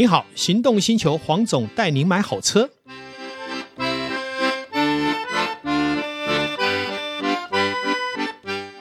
你好，行动星球黄总带您买好车。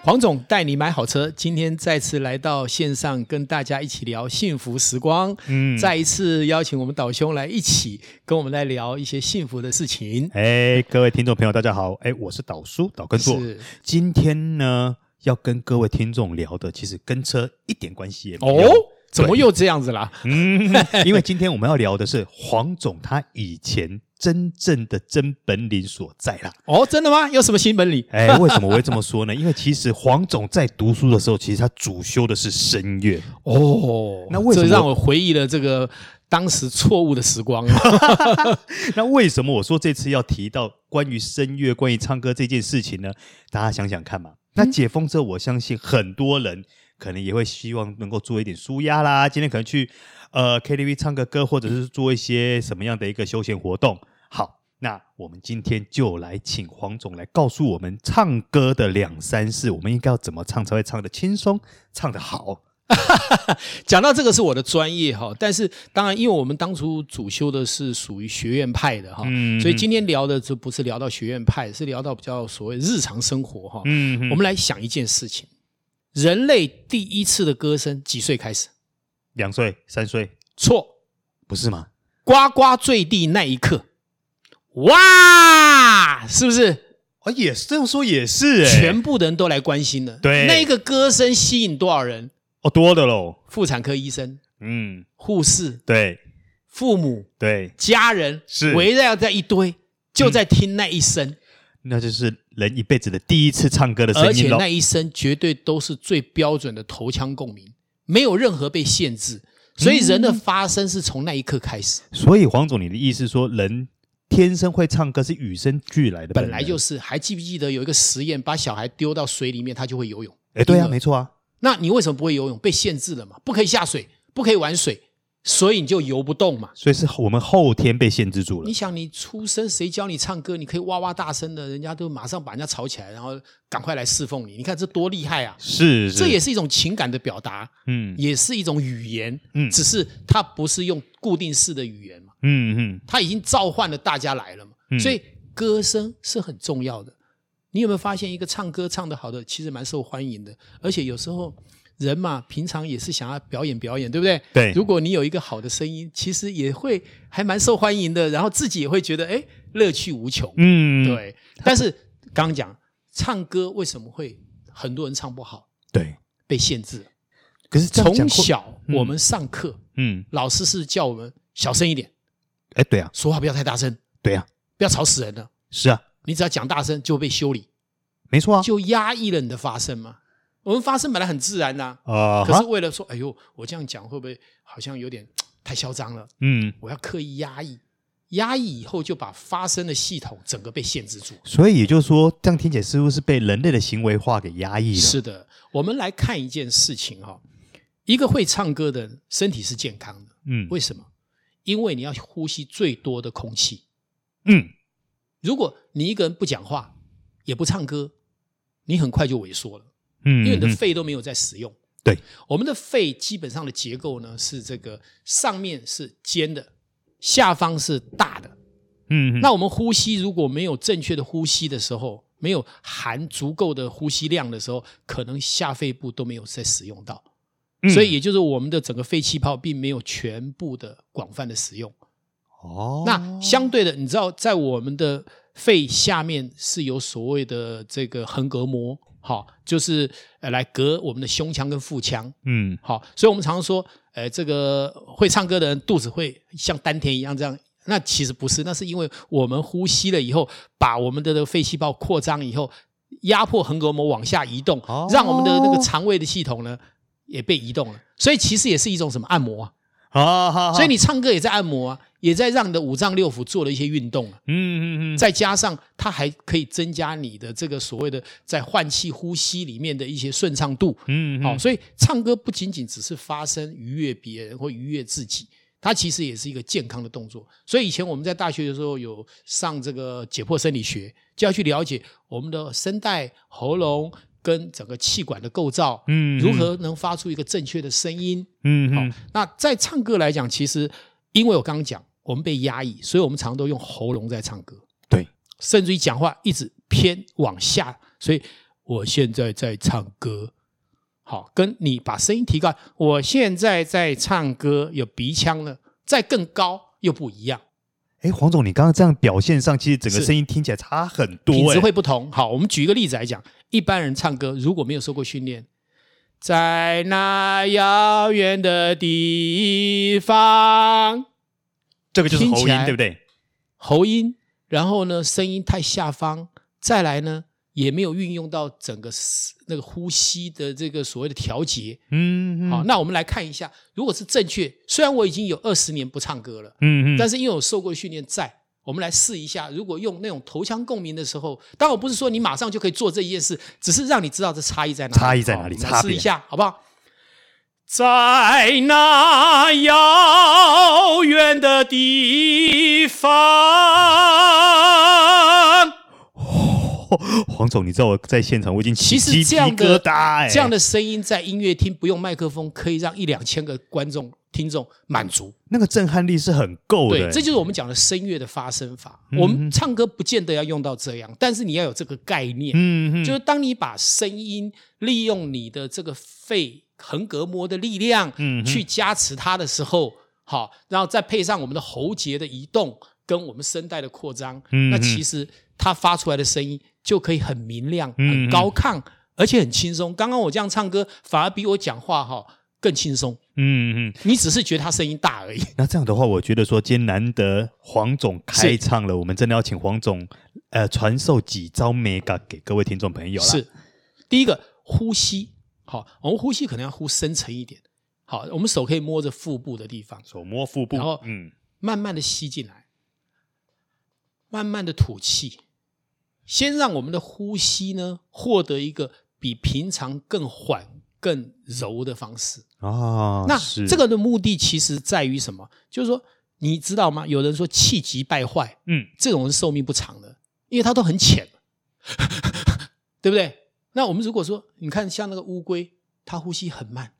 黄总带你买好车，今天再次来到线上跟大家一起聊幸福时光。嗯，再一次邀请我们导兄来一起跟我们来聊一些幸福的事情。哎，各位听众朋友，大家好，哎，我是导叔导根座。是，今天呢要跟各位听众聊的，其实跟车一点关系也没有。哦，怎么又这样子啦？嗯，因为今天我们要聊的是黄总他以前。真正的真本领所在啦！哦，真的吗？有什么新本领？哎，为什么我会这么说呢？因为其实黄总在读书的时候，其实他主修的是声乐。哦，那为什么这让我回忆了这个当时错误的时光？那为什么我说这次要提到关于声乐、关于唱歌这件事情呢？大家想想看嘛。那解封之后，我相信很多人可能也会希望能够做一点舒压啦。今天可能去。呃，KTV 唱个歌，或者是做一些什么样的一个休闲活动？好，那我们今天就来请黄总来告诉我们唱歌的两三事，我们应该要怎么唱才会唱得轻松，唱得好？讲到这个是我的专业哈，但是当然，因为我们当初主修的是属于学院派的哈，嗯，所以今天聊的就不是聊到学院派，是聊到比较所谓日常生活哈。嗯，我们来想一件事情：人类第一次的歌声几岁开始？两岁、三岁，错，不是吗？呱呱坠地那一刻，哇，是不是？啊，也是这样说，也是哎，全部的人都来关心了。对，那个歌声吸引多少人？哦，多的喽。妇产科医生，嗯，护士，对，父母，对，家人是围绕在一堆，就在听那一声，那就是人一辈子的第一次唱歌的声音，而且那一声绝对都是最标准的头腔共鸣。没有任何被限制，所以人的发声是从那一刻开始。嗯、所以黄总，你的意思说，人天生会唱歌是与生俱来的？本来就是。还记不记得有一个实验，把小孩丢到水里面，他就会游泳？哎，对啊，没错啊。那你为什么不会游泳？被限制了嘛？不可以下水，不可以玩水。所以你就游不动嘛，所以是我们后天被限制住了。你想，你出生谁教你唱歌？你可以哇哇大声的，人家都马上把人家吵起来，然后赶快来侍奉你。你看这多厉害啊！是，是，这也是一种情感的表达，嗯，也是一种语言，嗯，只是它不是用固定式的语言嘛，嗯嗯，它已经召唤了大家来了嘛，嗯，所以歌声是很重要的。你有没有发现，一个唱歌唱得好的，其实蛮受欢迎的，而且有时候。人嘛，平常也是想要表演表演，对不对？对。如果你有一个好的声音，其实也会还蛮受欢迎的，然后自己也会觉得哎，乐趣无穷。嗯，对。但是刚刚讲唱歌为什么会很多人唱不好？对，被限制。可是从小我们上课，嗯，老师是叫我们小声一点。哎，对啊，说话不要太大声。对啊，不要吵死人了。是啊，你只要讲大声就会被修理。没错啊，就压抑了你的发声嘛。我们发声本来很自然呐，啊，可是为了说，哎呦，我这样讲会不会好像有点 太嚣张了？嗯，我要刻意压抑，压抑以后就把发声的系统整个被限制住。所以也就是说，这样听起来似乎是被人类的行为化给压抑了。是的，我们来看一件事情哈，一个会唱歌的人身体是健康的，嗯，为什么？因为你要呼吸最多的空气，嗯，如果你一个人不讲话也不唱歌，你很快就萎缩了。嗯，因为你的肺都没有在使用。对，我们的肺基本上的结构呢是这个上面是尖的，下方是大的。嗯，那我们呼吸如果没有正确的呼吸的时候，没有含足够的呼吸量的时候，可能下肺部都没有在使用到。所以也就是我们的整个肺气泡并没有全部的广泛的使用。哦，那相对的，你知道在我们的肺下面是有所谓的这个横膈膜。好，就是呃，来隔我们的胸腔跟腹腔，嗯，好，所以我们常常说，呃，这个会唱歌的人肚子会像丹田一样这样，那其实不是，那是因为我们呼吸了以后，把我们的这个肺细胞扩张以后，压迫横膈膜往下移动，哦、让我们的那个肠胃的系统呢也被移动了，所以其实也是一种什么按摩啊。好，好，好，所以你唱歌也在按摩啊，也在让你的五脏六腑做了一些运动啊。嗯嗯嗯。再加上它还可以增加你的这个所谓的在换气呼吸里面的一些顺畅度。嗯。好，所以唱歌不仅仅只是发声愉悦别人或愉悦自己，它其实也是一个健康的动作。所以以前我们在大学的时候有上这个解剖生理学，就要去了解我们的声带、喉咙。跟整个气管的构造，嗯，如何能发出一个正确的声音，嗯，好。那在唱歌来讲，其实因为我刚刚讲，我们被压抑，所以我们常常都用喉咙在唱歌。对，甚至于讲话一直偏往下，所以我现在在唱歌。好，跟你把声音提高，我现在在唱歌，有鼻腔了，再更高又不一样。哎，黄总，你刚刚这样表现上，其实整个声音听起来差很多，品质会不同。好，我们举一个例子来讲，一般人唱歌如果没有受过训练，在那遥远的地方，这个就是喉音，对不对？喉音，然后呢，声音太下方，再来呢，也没有运用到整个那个呼吸的这个所谓的调节，嗯，嗯，好，那我们来看一下，如果是正确，虽然我已经有二十年不唱歌了，嗯嗯，但是因为我受过训练在，我们来试一下，如果用那种头腔共鸣的时候，当然我不是说你马上就可以做这一件事，只是让你知道这差异在哪里，差异在哪里，来试一下好不好？在那遥远的地方。黄总，你知道我在现场，我已经起鸡皮疙瘩哎！这样的声音在音乐厅不用麦克风，可以让一两千个观众听众满足，那个震撼力是很够的。对，这就是我们讲的声乐的发声法。我们唱歌不见得要用到这样，但是你要有这个概念。嗯，就是当你把声音利用你的这个肺横膈膜的力量，嗯，去加持它的时候，好，然后再配上我们的喉结的移动跟我们声带的扩张，那其实它发出来的声音。就可以很明亮、很高亢，嗯、而且很轻松。刚刚我这样唱歌，反而比我讲话哈更轻松。嗯嗯，你只是觉得他声音大而已。那这样的话，我觉得说今天难得黄总开唱了，我们真的要请黄总呃传授几招 mega 给各位听众朋友。是第一个呼吸，好，我们呼吸可能要呼深沉一点。好，我们手可以摸着腹部的地方，手摸腹部，然后嗯，慢慢的吸进来，慢慢的吐气。先让我们的呼吸呢，获得一个比平常更缓、更柔的方式啊。哦、那这个的目的其实在于什么？就是说，你知道吗？有人说气急败坏，嗯，这种人寿命不长的，因为他都很浅，对不对？那我们如果说，你看像那个乌龟，它呼吸很慢，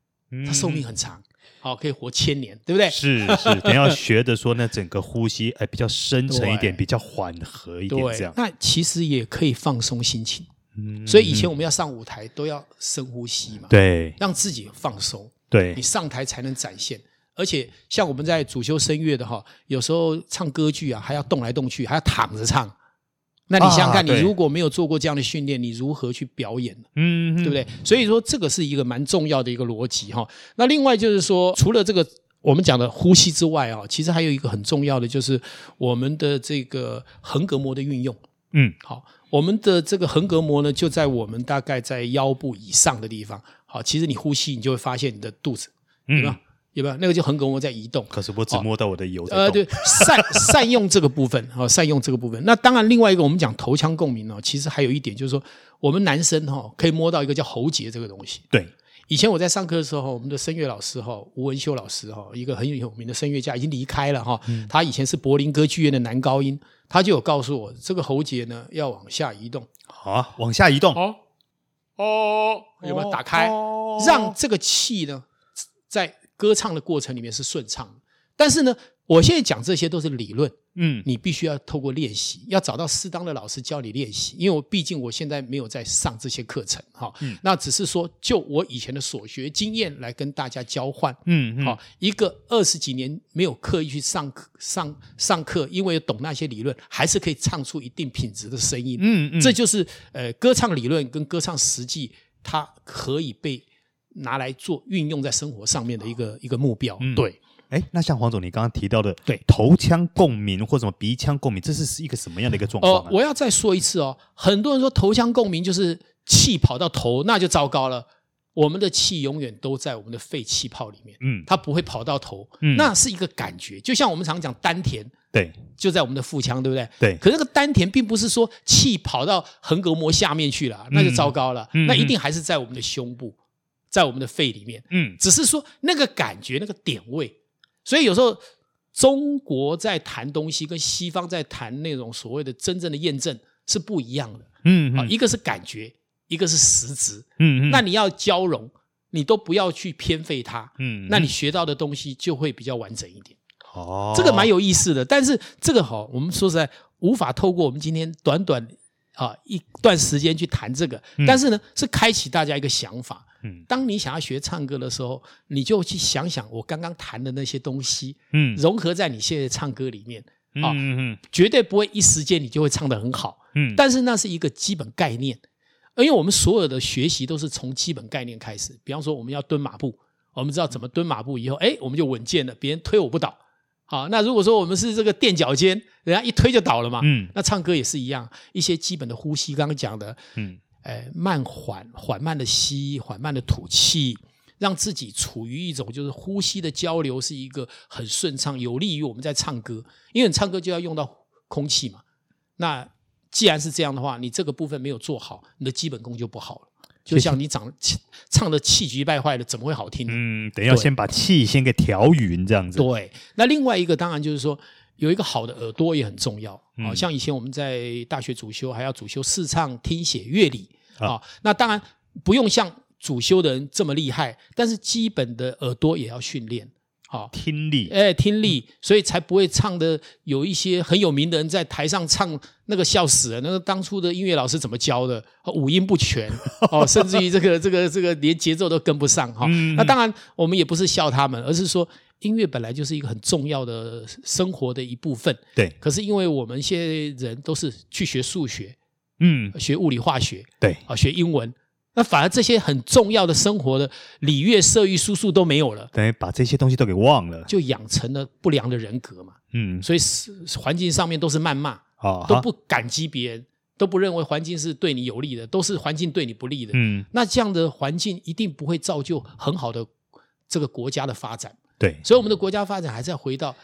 它寿命很长。嗯好，可以活千年，对不对？是 是，你要学的说，那整个呼吸，哎，比较深沉一点，比较缓和一点，这样。那其实也可以放松心情。嗯，所以以前我们要上舞台都要深呼吸嘛，对，让自己放松。对，你上台才能展现。而且像我们在主修声乐的哈，有时候唱歌剧啊，还要动来动去，还要躺着唱。那你想想看，你如果没有做过这样的训练，你如何去表演呢？嗯，对不对？所以说这个是一个蛮重要的一个逻辑哈。那另外就是说，除了这个我们讲的呼吸之外啊，其实还有一个很重要的就是我们的这个横膈膜的运用。嗯，好，我们的这个横膈膜呢，就在我们大概在腰部以上的地方。好，其实你呼吸，你就会发现你的肚子，对吧？有没有那个就横膈膜在移动？可是我只摸到我的油。呃，对，善 善用这个部分，好，善用这个部分。那当然，另外一个我们讲头腔共鸣哦，其实还有一点就是说，我们男生哈可以摸到一个叫喉结这个东西。对，以前我在上课的时候，我们的声乐老师哈吴文修老师哈，一个很有名的声乐家，已经离开了哈。他以前是柏林歌剧院的男高音，他就有告诉我，这个喉结呢要往下移动。好，往下移动。哦哦，有没有打开？让这个气呢在。歌唱的过程里面是顺畅的，但是呢，我现在讲这些都是理论，嗯，你必须要透过练习，要找到适当的老师教你练习。因为我毕竟我现在没有在上这些课程，哈，嗯，那只是说就我以前的所学经验来跟大家交换，嗯，好，一个二十几年没有刻意去上课上上课，因为懂那些理论，还是可以唱出一定品质的声音，嗯嗯，这就是呃歌唱理论跟歌唱实际，它可以被。拿来做运用在生活上面的一个一个目标，嗯、对。哎，那像黄总你刚刚提到的，对头腔共鸣或什么鼻腔共鸣，这是一个什么样的一个状况、啊？哦，我要再说一次哦。很多人说头腔共鸣就是气跑到头，那就糟糕了。我们的气永远都在我们的肺气泡里面，嗯，它不会跑到头，嗯，那是一个感觉。就像我们常讲丹田，对，就在我们的腹腔，对不对？对。可是那个丹田并不是说气跑到横膈膜下面去了，那就糟糕了。嗯、那一定还是在我们的胸部。在我们的肺里面，嗯，只是说那个感觉、那个点位，所以有时候中国在谈东西，跟西方在谈那种所谓的真正的验证是不一样的，嗯，好，一个是感觉，一个是实质，嗯，那你要交融，你都不要去偏废它，嗯，那你学到的东西就会比较完整一点。哦，这个蛮有意思的。但是这个好，我们说实在无法透过我们今天短短啊一段时间去谈这个。但是呢，是开启大家一个想法。嗯，当你想要学唱歌的时候，你就去想想我刚刚谈的那些东西，嗯，融合在你现在唱歌里面，啊，嗯嗯，绝对不会一时间你就会唱得很好，嗯，但是那是一个基本概念，因为我们所有的学习都是从基本概念开始。比方说，我们要蹲马步，我们知道怎么蹲马步以后，哎，我们就稳健了，别人推我不倒。好，那如果说我们是这个垫脚尖，人家一推就倒了嘛，嗯，那唱歌也是一样，一些基本的呼吸，刚刚讲的，嗯。哎，慢缓缓慢的吸，缓慢的吐气，让自己处于一种就是呼吸的交流是一个很顺畅，有利于我们在唱歌。因为你唱歌就要用到空气嘛。那既然是这样的话，你这个部分没有做好，你的基本功就不好了。就像你长唱的气急败坏的，怎么会好听呢？嗯，等要先把气先给调匀，这样子。对。那另外一个当然就是说。有一个好的耳朵也很重要，好、嗯、像以前我们在大学主修还要主修视唱、听写、乐理啊。那当然不用像主修的人这么厉害，但是基本的耳朵也要训练，好听力，哎，听力，所以才不会唱的有一些很有名的人在台上唱那个笑死了。那个当初的音乐老师怎么教的？五音不全哦，甚至于这个这个这个连节奏都跟不上哈。那当然我们也不是笑他们，而是说。音乐本来就是一个很重要的生活的一部分，对。可是因为我们现在人都是去学数学，嗯，学物理化学，对，啊，学英文，那反而这些很重要的生活的礼乐射御书数都没有了，等于把这些东西都给忘了，就养成了不良的人格嘛，嗯。所以环境上面都是谩骂，哦，都不感激别人，都不认为环境是对你有利的，都是环境对你不利的，嗯。那这样的环境一定不会造就很好的这个国家的发展。对，所以我们的国家发展还是要回到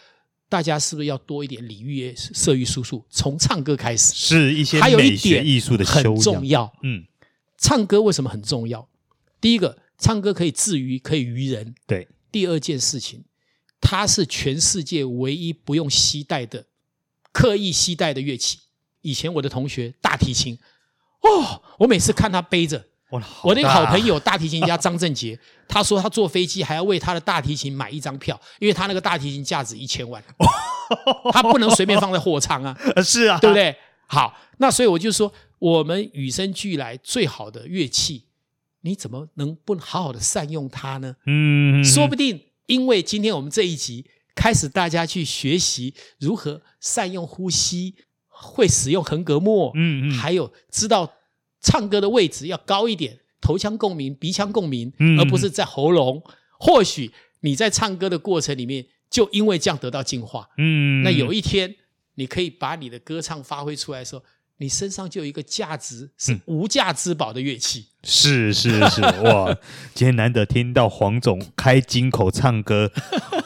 大家是不是要多一点礼乐射御书数，从唱歌开始，是一些还有一点艺术的很重要。嗯，唱歌为什么很重要？第一个，唱歌可以自娱，可以娱人。对，第二件事情，它是全世界唯一不用携带的刻意携带的乐器。以前我的同学大提琴，哦，我每次看他背着。我的一个好朋友大提琴家张正杰，他说他坐飞机还要为他的大提琴买一张票，因为他那个大提琴价值一千万，他不能随便放在货仓啊。是啊，对不对？好，那所以我就说，我们与生俱来最好的乐器，你怎么能不好好的善用它呢？嗯，说不定因为今天我们这一集开始，大家去学习如何善用呼吸，会使用横膈膜，嗯嗯，还有知道。唱歌的位置要高一点，头腔共鸣、鼻腔共鸣，而不是在喉咙。或许你在唱歌的过程里面，就因为这样得到进化。嗯，那有一天你可以把你的歌唱发挥出来的时候，你身上就有一个价值是无价之宝的乐器。是是是，哇！今天难得听到黄总开金口唱歌，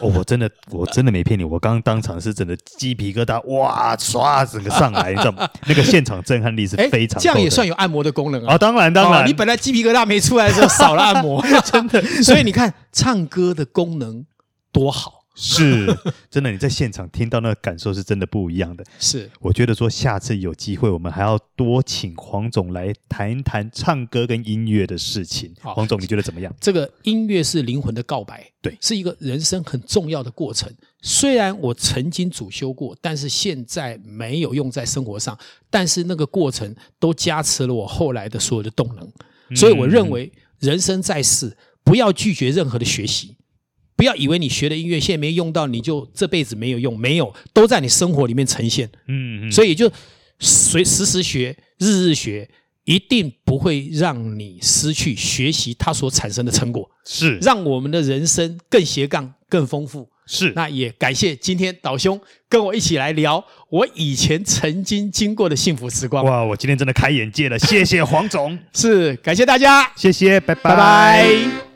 哦，我真的我真的没骗你，我刚刚当场是真的鸡皮疙瘩，哇，唰，整个上来，你知道吗？那个现场震撼力是非常。这样也算有按摩的功能啊！哦，当然当然，你本来鸡皮疙瘩没出来的时候少了按摩，真的。所以你看，唱歌的功能多好。是，真的，你在现场听到那个感受是真的不一样的。是，我觉得说下次有机会，我们还要多请黄总来谈一谈唱歌跟音乐的事情。黄总，你觉得怎么样？这个音乐是灵魂的告白，对，是一个人生很重要的过程。虽然我曾经主修过，但是现在没有用在生活上，但是那个过程都加持了我后来的所有的动能。所以我认为，人生在世，不要拒绝任何的学习。不要以为你学的音乐现在没用到，你就这辈子没有用。没有，都在你生活里面呈现。嗯嗯，所以就随时时学，日日学，一定不会让你失去学习它所产生的成果。是，让我们的人生更斜杠、更丰富。是，那也感谢今天导兄跟我一起来聊我以前曾经经过的幸福时光。哇，我今天真的开眼界了，谢谢黄总。是，感谢大家，谢谢，拜拜。拜拜。